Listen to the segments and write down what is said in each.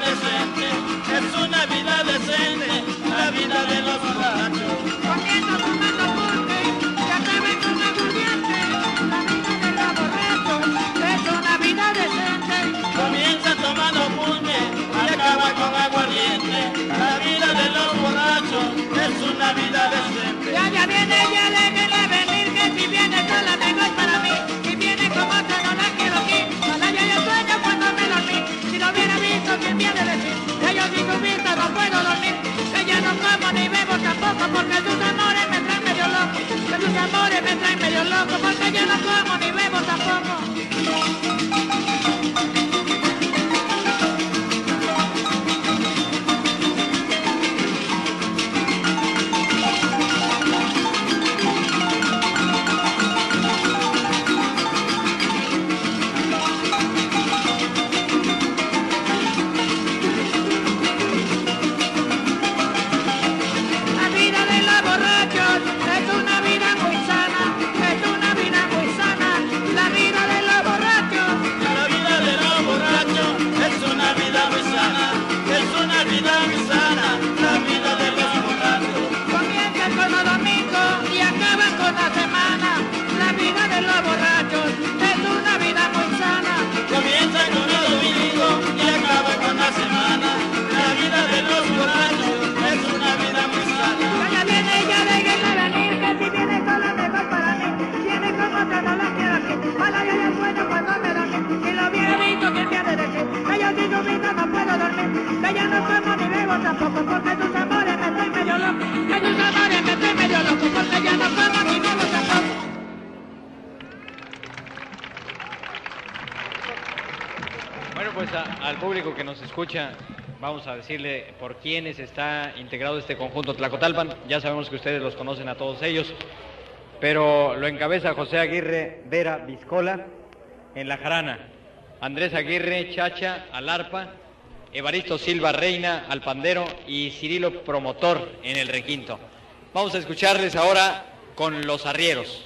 decente, es una vida decente, la vida de los borrachos. Tomando ya con aguardiente, la vida de los borrachos, es una vida decente. Comienza tomando punte acaba con aguardiente, la vida de los borrachos, es una vida decente. Ya, ya viene, ya le viene venir, que si viene, yo la tengo subirte, no puedo dormir, que ya no como ni bebo tampoco, porque tus amores me traen medio loco, que tus amores me traen medio loco, porque ya no como ni bebo tampoco. escucha, vamos a decirle por quiénes está integrado este conjunto Tlacotalpan. Ya sabemos que ustedes los conocen a todos ellos, pero lo encabeza José Aguirre Vera Vizcola en la jarana. Andrés Aguirre Chacha al arpa, Evaristo Silva Reina al pandero y Cirilo Promotor en el requinto. Vamos a escucharles ahora con los arrieros.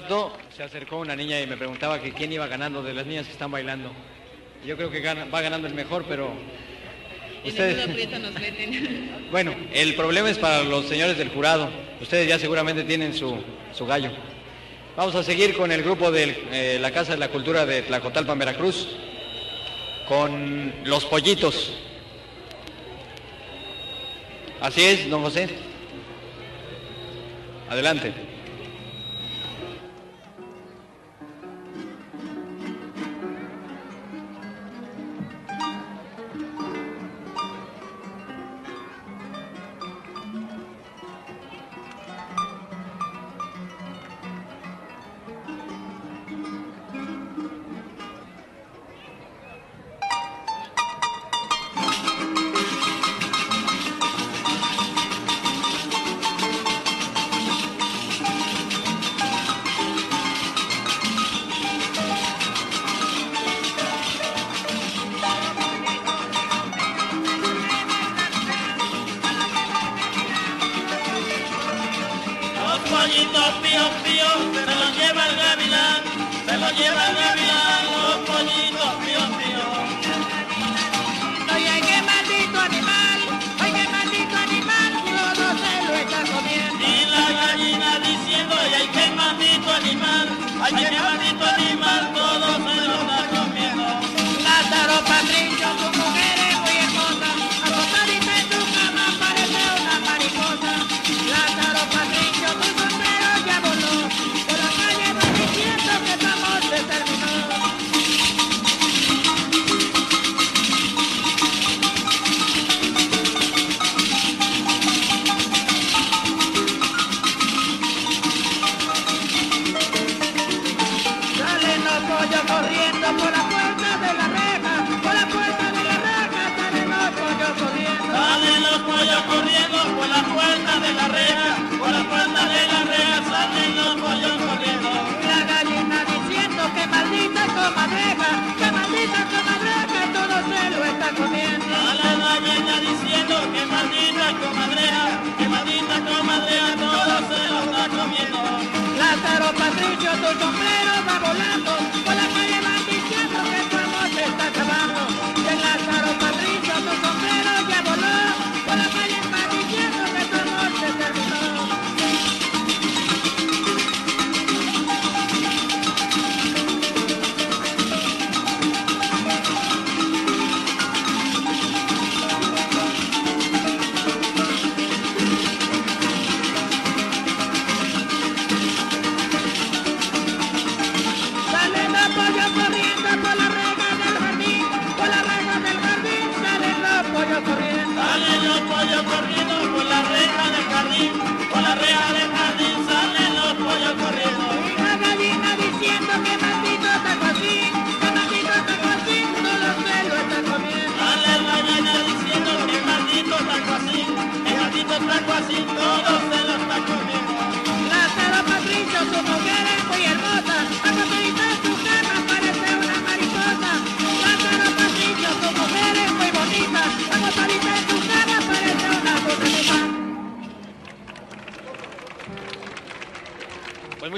Rato se acercó una niña y me preguntaba que quién iba ganando de las niñas que están bailando. Yo creo que gana- va ganando el mejor, pero ustedes... nos meten. Bueno, el problema es para los señores del jurado. Ustedes ya seguramente tienen su, su gallo. Vamos a seguir con el grupo de la Casa de la Cultura de Tlacotalpan, Veracruz, con los pollitos. Así es, don José. Adelante. Tu sombrero va volando,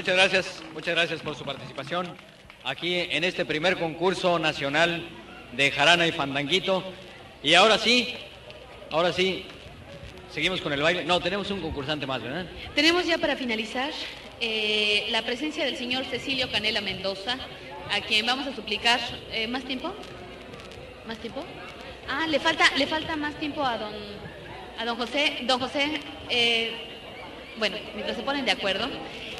muchas gracias, muchas gracias por su participación aquí en este primer concurso nacional de jarana y fandanguito. Y ahora sí, ahora sí, seguimos con el baile. No, tenemos un concursante más, ¿verdad? Tenemos ya para finalizar eh, la presencia del señor Cecilio Canela Mendoza, a quien vamos a suplicar eh, más tiempo. ¿Más tiempo? Ah, le falta, le falta más tiempo a don, a don José. Don José, eh, bueno, mientras se ponen de acuerdo,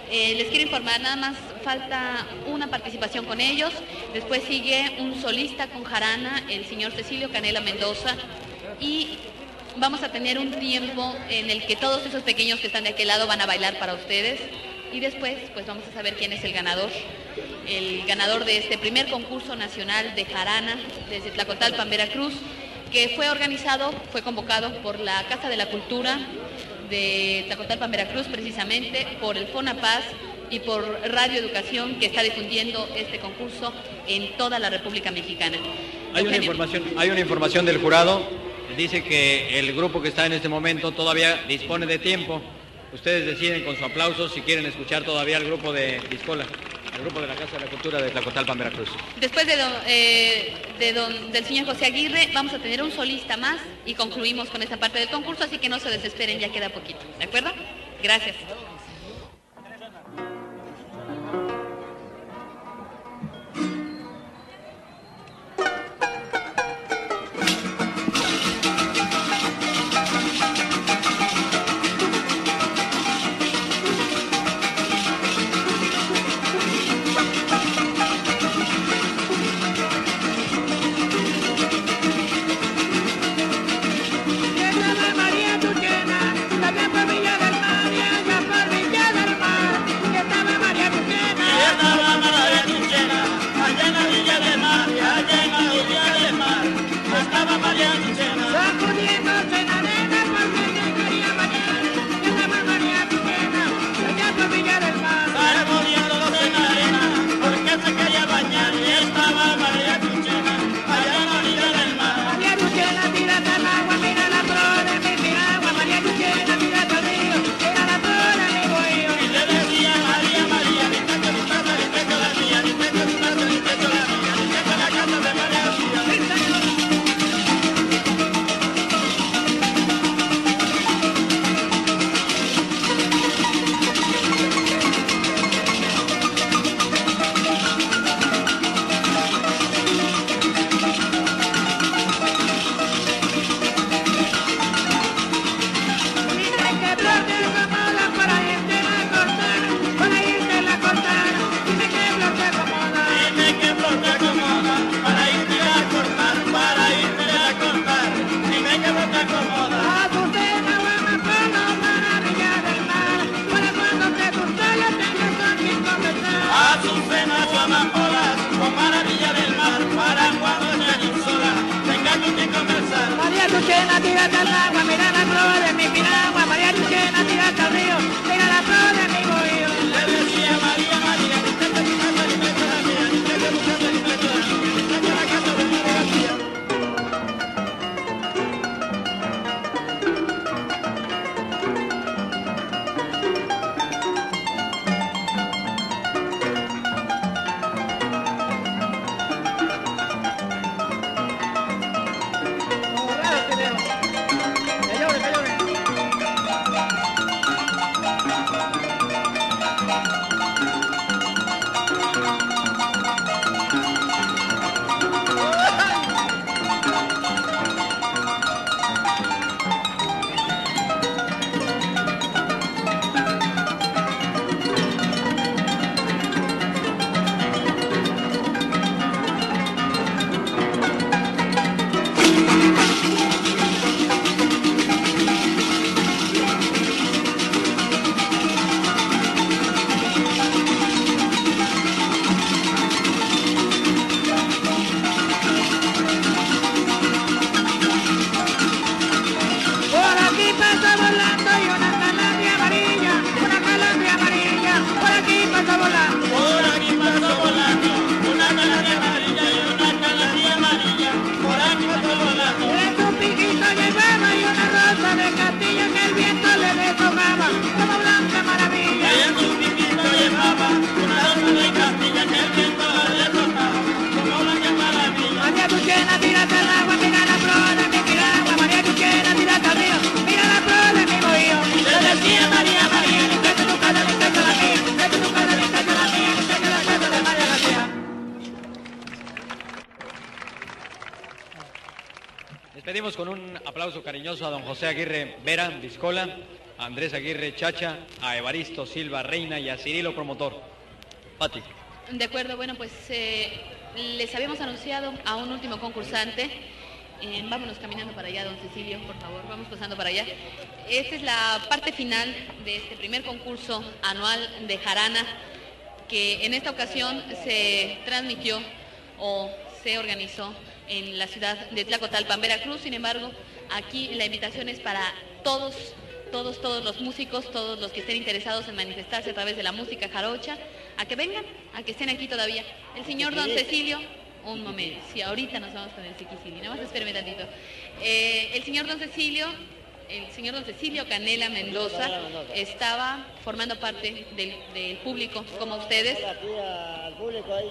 eh, les quiero informar, nada más falta una participación con ellos. Después sigue un solista con jarana, el señor Cecilio Canela Mendoza. Y vamos a tener un tiempo en el que todos esos pequeños que están de aquel lado van a bailar para ustedes. Y después, pues vamos a saber quién es el ganador. El ganador de este primer concurso nacional de jarana desde Tlacotalpan, Veracruz, que fue organizado, fue convocado por la Casa de la Cultura de Tlacotalpan, Veracruz, precisamente, por el FONAPAS y por Radio Educación, que está difundiendo este concurso en toda la República Mexicana. Hay una información, hay una información del jurado. Dice que el grupo que está en este momento todavía dispone de tiempo. Ustedes deciden con su aplauso si quieren escuchar todavía al grupo de Discola, al grupo de la Casa de la Cultura de Tlacotalpan, Veracruz. Después de, eh, de don- del señor José Aguirre, vamos a tener un solista más y concluimos con esta parte del concurso, así que no se desesperen, ya queda poquito. ¿De acuerdo? Gracias. Con un aplauso cariñoso a don José Aguirre Vera, Discola, a Andrés Aguirre Chacha, a Evaristo Silva Reina y a Cirilo Promotor. Pati. De acuerdo, bueno, pues eh, les habíamos anunciado a un último concursante. Eh, vámonos caminando para allá, don Cecilio, por favor, vamos pasando para allá. Esta es la parte final de este primer concurso anual de Jarana, que en esta ocasión se transmitió o se organizó en la ciudad de Tlacotalpan, Veracruz. Sin embargo, aquí la invitación es para todos, todos, todos los músicos, todos los que estén interesados en manifestarse a través de la música jarocha, a que vengan, a que estén aquí todavía. El señor don Cecilio, un momento, sí, ahorita nos vamos con el Chiquisili, nada más espérame tantito. Eh, el señor don Cecilio el señor don Cecilio Canela Mendoza estaba formando parte del, del público, como ustedes. Aquí al público ahí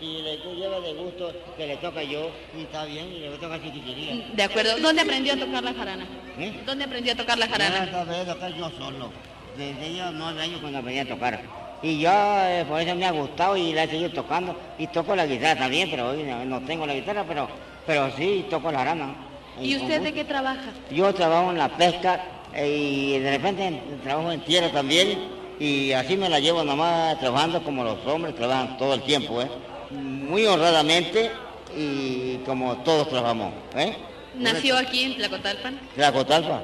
si le, lleva de gusto que le toca yo y está bien y le toca chiquitiría. De acuerdo. ¿Dónde aprendió a tocar la jarana? ¿Eh? ¿Dónde aprendió a tocar la Yo jarana? aprendí a tocar yo solo. Desde yo nueve años cuando aprendí a tocar. Y yo eh, por eso me ha gustado y la he seguido tocando. Y toco la guitarra también, pero hoy no, no tengo la guitarra, pero, pero sí toco la rana. ¿Y usted de qué trabaja? Yo trabajo en la pesca eh, y de repente en- trabajo en tierra también y así me la llevo nomás trabajando como los hombres trabajan todo el tiempo, ¿eh? Muy honradamente y como todos trabajamos, ¿eh? ¿Nació aquí en Tlacotalpan? Tlacotalpa.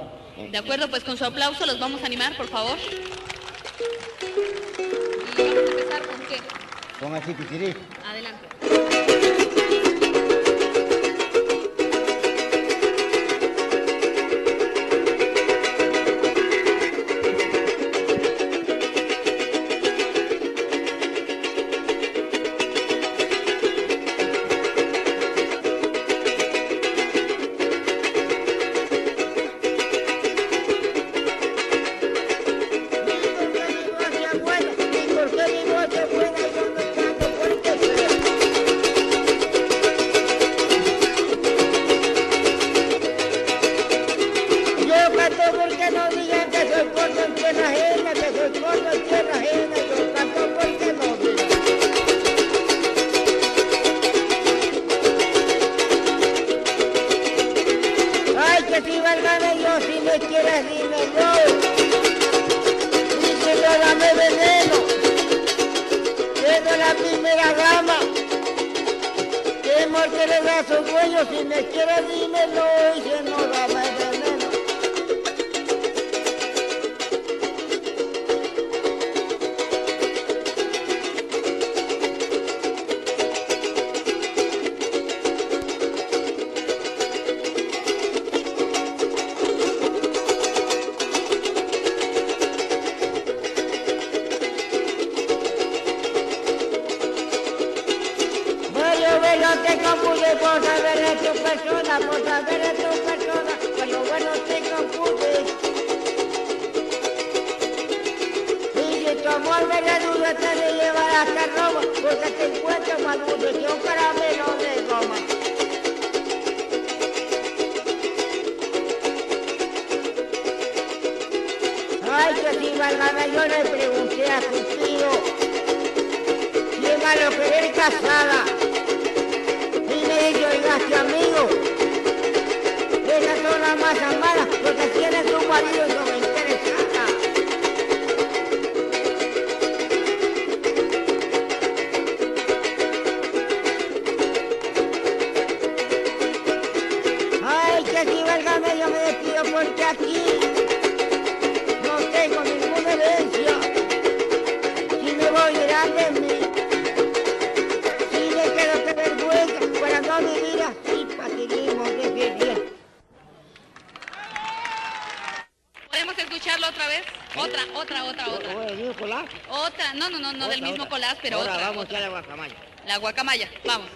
De acuerdo, pues con su aplauso los vamos a animar, por favor. Y vamos a empezar con qué? Con el chiquitirí. Primera gama. Que muerte le da su dueño, si me quieres dímelo. Y si no, Bueno, te confunde por saber de tu persona, por saber de tu persona. Bueno, bueno, te confunde. Y si tu amor duda te de llevar hasta Roma, porque te encuentro más dulce que un caramelo de goma. Ay, que si válgame, yo le pregunté a tu tío. Si es malo querer casada. Este amigo. Esas son las más amadas, porque tiene su marido no me interesada. Ay, que si válgame, yo me despido porque aquí no, no, no, no del mismo colás, pero Ahora otra. vamos a echarle guacamaya. La guacamaya, vamos.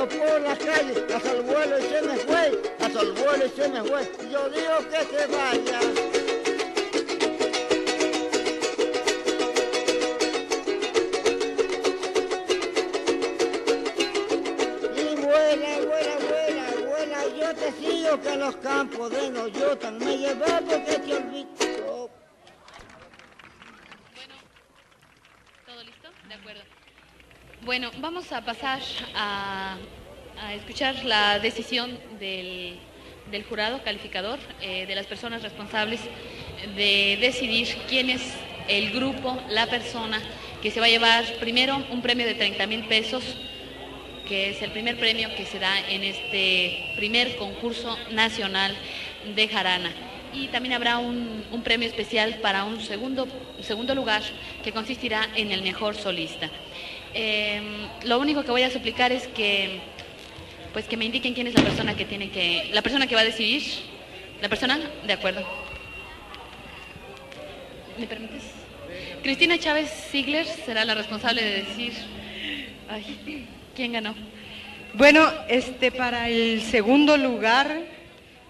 Por la calle, hasta el vuelo y se me fue. Yo digo que se vaya. Y vuela, vuela, vuela, vuela, yo te sigo que los campos de Noyotan me llevé porque te olvido. ¿Todo listo? De acuerdo. Bueno, vamos a pasar a, escuchar la decisión del, del jurado calificador, eh, de las personas responsables de decidir quién es el grupo, la persona que se va a llevar primero un premio de 30 mil pesos, que es el primer premio que se da en este primer concurso nacional de jarana. Y también habrá un, un premio especial para un segundo, segundo lugar que consistirá en el mejor solista. Eh, lo único que voy a suplicar es que, pues que me indiquen quién es la persona que tiene que, la persona que va a decidir. ¿La persona? De acuerdo. ¿Me permites? Cristina Chávez Ziegler será la responsable de decir, ay, quién ganó. Bueno, este para el segundo lugar,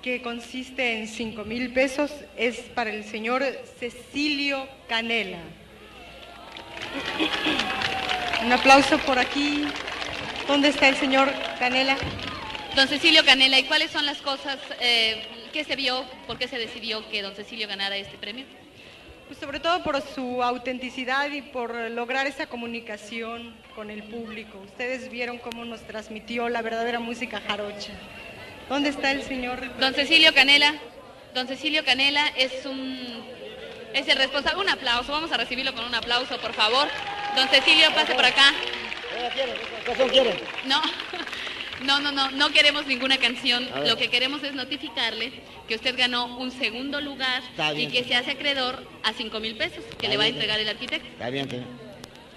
que consiste en 5 mil pesos, es para el señor Cecilio Canela. Un aplauso por aquí. ¿Dónde está el señor Canela? Don Cecilio Canela, ¿y cuáles son las cosas eh, que se vio, por qué se decidió que don Cecilio ganara este premio? Pues sobre todo por su autenticidad y por lograr esa comunicación con el público. Ustedes vieron cómo nos transmitió la verdadera música jarocha. ¿Dónde está el señor? Don Cecilio Canela, don Cecilio Canela es un es el responsable. Un aplauso, vamos a recibirlo con un aplauso, por favor. Don Cecilio, pase por acá. No, no, no, no, no queremos ninguna canción. Lo que queremos es notificarle que usted ganó un segundo lugar y que se hace acreedor a 5 mil pesos que le va a entregar el arquitecto. Está bien, bien.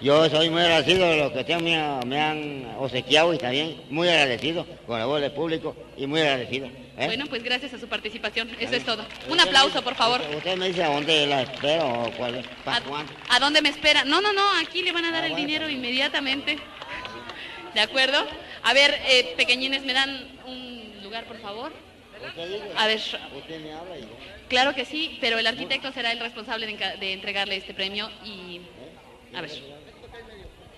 Yo soy muy agradecido de lo que ustedes me, han- me han obsequiado y también muy agradecido con el voz del público y muy agradecido. ¿Eh? Bueno, pues gracias a su participación. Eso es todo. Un aplauso, por favor. Usted, me dice a dónde la espero o cuál es. ¿Para ¿A, cuándo? a dónde me espera? No, no, no, aquí le van a dar Ah, el bueno. dinero inmediatamente. ¿De acuerdo? A ver, eh, pequeñines, ¿me dan un lugar, por favor? A ver, usted me habla y yo. claro que sí, pero el arquitecto será el responsable de, de entregarle este premio y... A ver.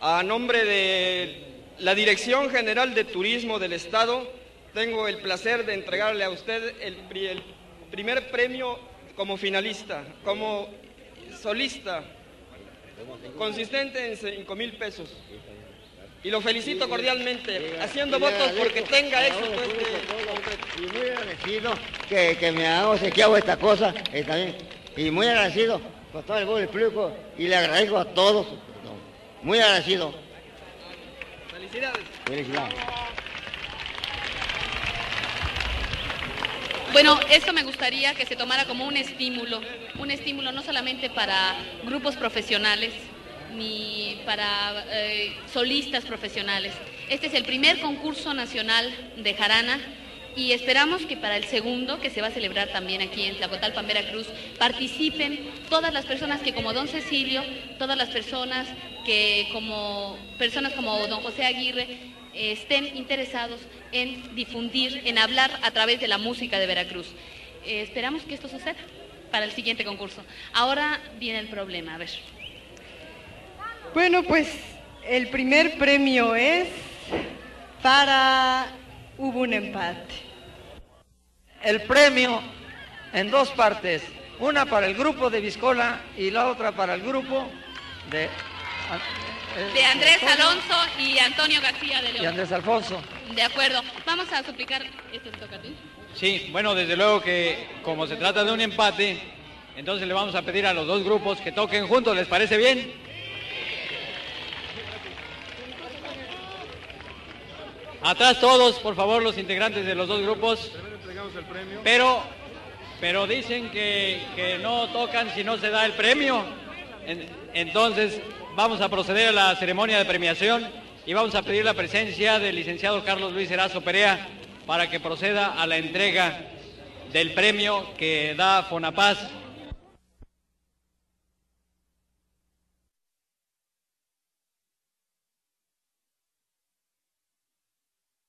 A nombre de la Dirección General de Turismo del Estado, tengo el placer de entregarle a usted el, pri- el primer premio como finalista, como solista, consistente en 5 mil pesos. Y lo felicito cordialmente, haciendo votos porque tenga éxito este Y muy agradecido que, que me han obsequiado esta cosa eh, también. Y muy agradecido con todo el público y le agradezco a todos. Muy agradecido. Felicidades. Felicidades. Bueno, esto me gustaría que se tomara como un estímulo, un estímulo no solamente para grupos profesionales ni para eh, solistas profesionales. Este es el primer concurso nacional de jarana y esperamos que para el segundo, que se va a celebrar también aquí en Tlacotalpan, Veracruz, participen todas las personas que como don Cecilio, todas las personas que como personas como don José Aguirre estén interesados en difundir, en hablar a través de la música de Veracruz. Eh, esperamos que esto suceda para el siguiente concurso. Ahora viene el problema, a ver. Bueno, pues el primer premio es para... Hubo un empate. el premio en dos partes, una para el grupo de Viscola y la otra para el grupo de, De Andrés Antonio Alonso y Antonio García de y León. Andrés Alfonso. De acuerdo. Vamos a suplicar. ¿Esto te toca a ti? Sí, bueno, desde luego que como se trata de un empate, entonces le vamos a pedir a los dos grupos que toquen juntos, ¿les parece bien? Atrás todos, por favor, los integrantes de los dos grupos. Pero, pero dicen que, que no tocan si no se da el premio. En- entonces, vamos a proceder a la ceremonia de premiación y vamos a pedir la presencia del licenciado Carlos Luis Erazo Perea para que proceda a la entrega del premio que da Fonapaz